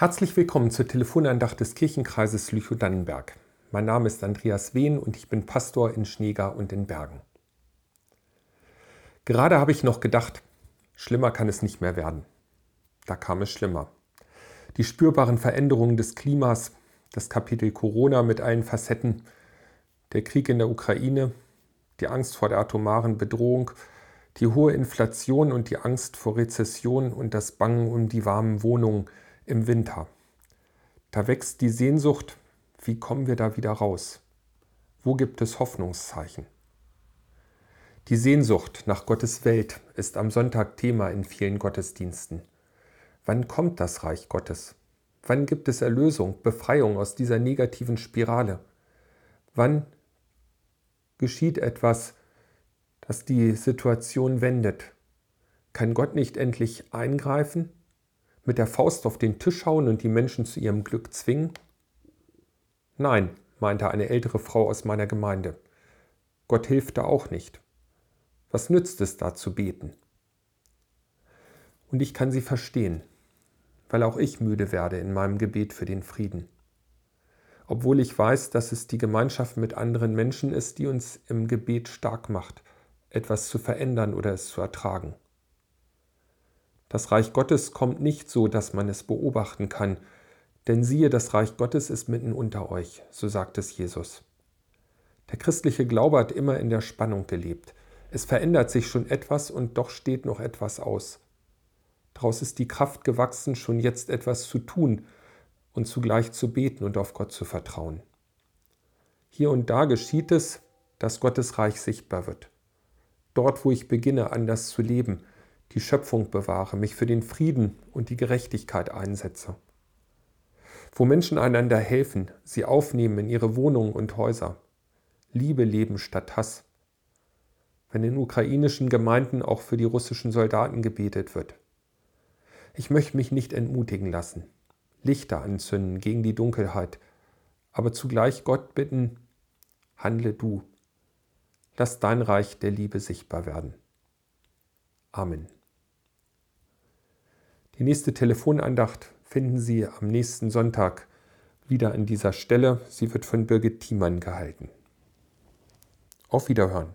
Herzlich willkommen zur Telefonandacht des Kirchenkreises Lüchow-Dannenberg. Mein Name ist Andreas Wehn und ich bin Pastor in Schneegar und in Bergen. Gerade habe ich noch gedacht, schlimmer kann es nicht mehr werden. Da kam es schlimmer. Die spürbaren Veränderungen des Klimas, das Kapitel Corona mit allen Facetten, der Krieg in der Ukraine, die Angst vor der atomaren Bedrohung, die hohe Inflation und die Angst vor Rezession und das Bangen um die warmen Wohnungen – im Winter. Da wächst die Sehnsucht, wie kommen wir da wieder raus? Wo gibt es Hoffnungszeichen? Die Sehnsucht nach Gottes Welt ist am Sonntag Thema in vielen Gottesdiensten. Wann kommt das Reich Gottes? Wann gibt es Erlösung, Befreiung aus dieser negativen Spirale? Wann geschieht etwas, das die Situation wendet? Kann Gott nicht endlich eingreifen? Mit der Faust auf den Tisch hauen und die Menschen zu ihrem Glück zwingen? Nein, meinte eine ältere Frau aus meiner Gemeinde. Gott hilft da auch nicht. Was nützt es da zu beten? Und ich kann sie verstehen, weil auch ich müde werde in meinem Gebet für den Frieden. Obwohl ich weiß, dass es die Gemeinschaft mit anderen Menschen ist, die uns im Gebet stark macht, etwas zu verändern oder es zu ertragen. Das Reich Gottes kommt nicht so, dass man es beobachten kann, denn siehe, das Reich Gottes ist mitten unter euch, so sagt es Jesus. Der christliche Glaube hat immer in der Spannung gelebt. Es verändert sich schon etwas und doch steht noch etwas aus. Daraus ist die Kraft gewachsen, schon jetzt etwas zu tun und zugleich zu beten und auf Gott zu vertrauen. Hier und da geschieht es, dass Gottes Reich sichtbar wird. Dort, wo ich beginne, anders zu leben, die Schöpfung bewahre, mich für den Frieden und die Gerechtigkeit einsetze. Wo Menschen einander helfen, sie aufnehmen in ihre Wohnungen und Häuser. Liebe leben statt Hass. Wenn in ukrainischen Gemeinden auch für die russischen Soldaten gebetet wird. Ich möchte mich nicht entmutigen lassen, Lichter anzünden gegen die Dunkelheit, aber zugleich Gott bitten, handle du. Lass dein Reich der Liebe sichtbar werden. Amen. Die nächste Telefonandacht finden Sie am nächsten Sonntag wieder an dieser Stelle. Sie wird von Birgit Thiemann gehalten. Auf Wiederhören.